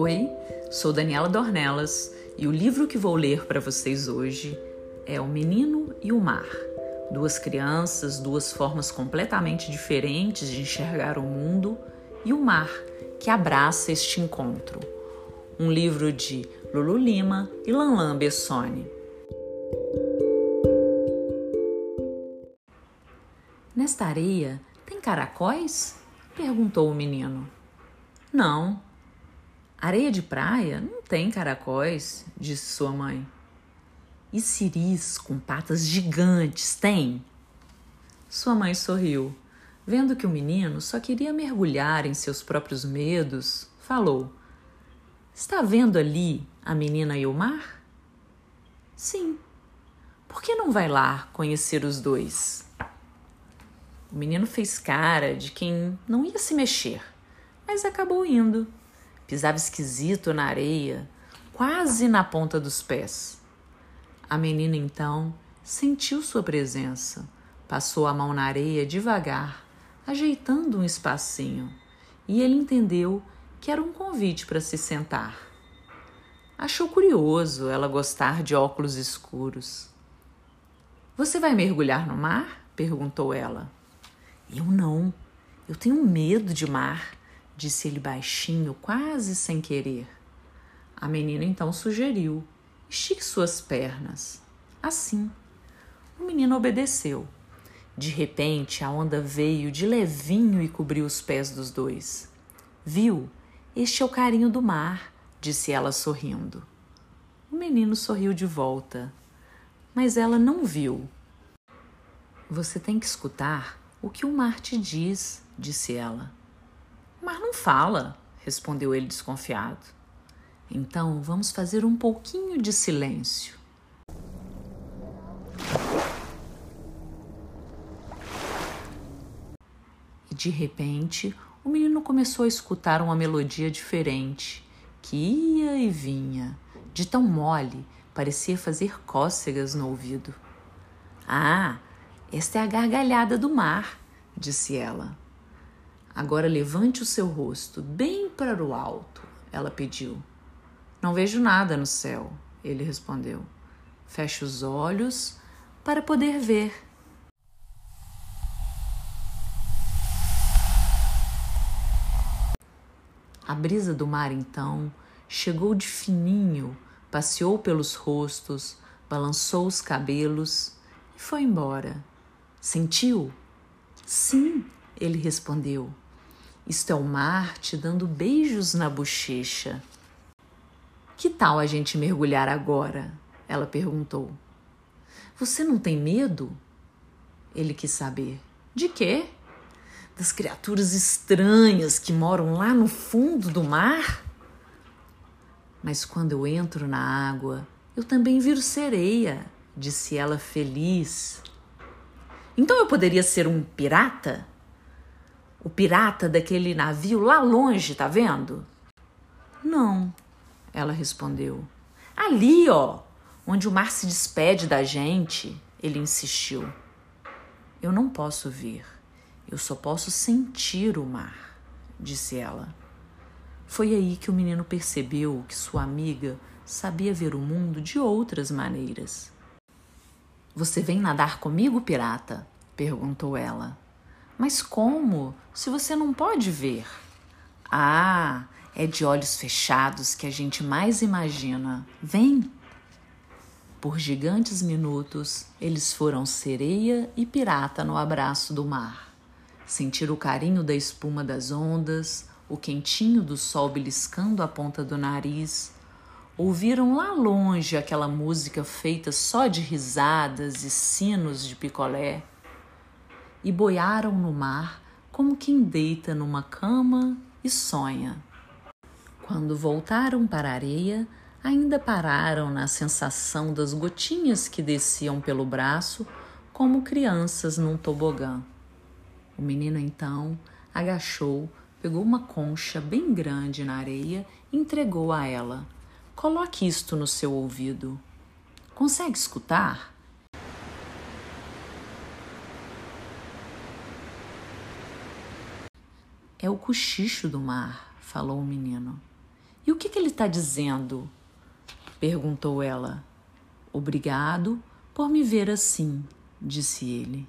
Oi, sou Daniela Dornelas e o livro que vou ler para vocês hoje é O Menino e o Mar. Duas crianças, duas formas completamente diferentes de enxergar o mundo e o mar que abraça este encontro. Um livro de Lulu Lima e Lanlan Bessone. Nesta areia tem caracóis? perguntou o menino. Não, Areia de praia não tem caracóis, disse sua mãe. E ciris com patas gigantes tem? Sua mãe sorriu. Vendo que o menino só queria mergulhar em seus próprios medos, falou: Está vendo ali a menina e o mar? Sim. Por que não vai lá conhecer os dois? O menino fez cara de quem não ia se mexer, mas acabou indo pisava esquisito na areia, quase na ponta dos pés. A menina então sentiu sua presença, passou a mão na areia devagar, ajeitando um espacinho, e ele entendeu que era um convite para se sentar. Achou curioso ela gostar de óculos escuros. Você vai mergulhar no mar? perguntou ela. Eu não. Eu tenho medo de mar disse ele baixinho, quase sem querer. A menina então sugeriu: estique suas pernas. Assim. O menino obedeceu. De repente, a onda veio de levinho e cobriu os pés dos dois. Viu? Este é o carinho do mar, disse ela sorrindo. O menino sorriu de volta, mas ela não viu. Você tem que escutar o que o mar te diz, disse ela. Mas não fala, respondeu ele desconfiado. Então vamos fazer um pouquinho de silêncio. E de repente, o menino começou a escutar uma melodia diferente, que ia e vinha, de tão mole, parecia fazer cócegas no ouvido. Ah, esta é a gargalhada do mar, disse ela. Agora levante o seu rosto bem para o alto, ela pediu. Não vejo nada no céu, ele respondeu. Feche os olhos para poder ver. A brisa do mar então chegou de fininho, passeou pelos rostos, balançou os cabelos e foi embora. Sentiu? Sim, ele respondeu. Isto é o mar te dando beijos na bochecha. Que tal a gente mergulhar agora? Ela perguntou. Você não tem medo? Ele quis saber. De quê? Das criaturas estranhas que moram lá no fundo do mar? Mas quando eu entro na água, eu também viro sereia, disse ela feliz. Então eu poderia ser um pirata? O pirata daquele navio lá longe, tá vendo? Não, ela respondeu. Ali, ó, onde o mar se despede da gente, ele insistiu. Eu não posso ver, eu só posso sentir o mar, disse ela. Foi aí que o menino percebeu que sua amiga sabia ver o mundo de outras maneiras. Você vem nadar comigo, pirata? perguntou ela. Mas como? Se você não pode ver? Ah, é de olhos fechados que a gente mais imagina. Vem! Por gigantes minutos, eles foram sereia e pirata no abraço do mar. Sentir o carinho da espuma das ondas, o quentinho do sol beliscando a ponta do nariz. Ouviram lá longe aquela música feita só de risadas e sinos de picolé e boiaram no mar como quem deita numa cama e sonha. Quando voltaram para a areia, ainda pararam na sensação das gotinhas que desciam pelo braço, como crianças num tobogã. O menino então agachou, pegou uma concha bem grande na areia e entregou a ela. Coloque isto no seu ouvido. Consegue escutar? É o cochicho do mar, falou o menino. E o que, que ele está dizendo? perguntou ela. Obrigado por me ver assim, disse ele.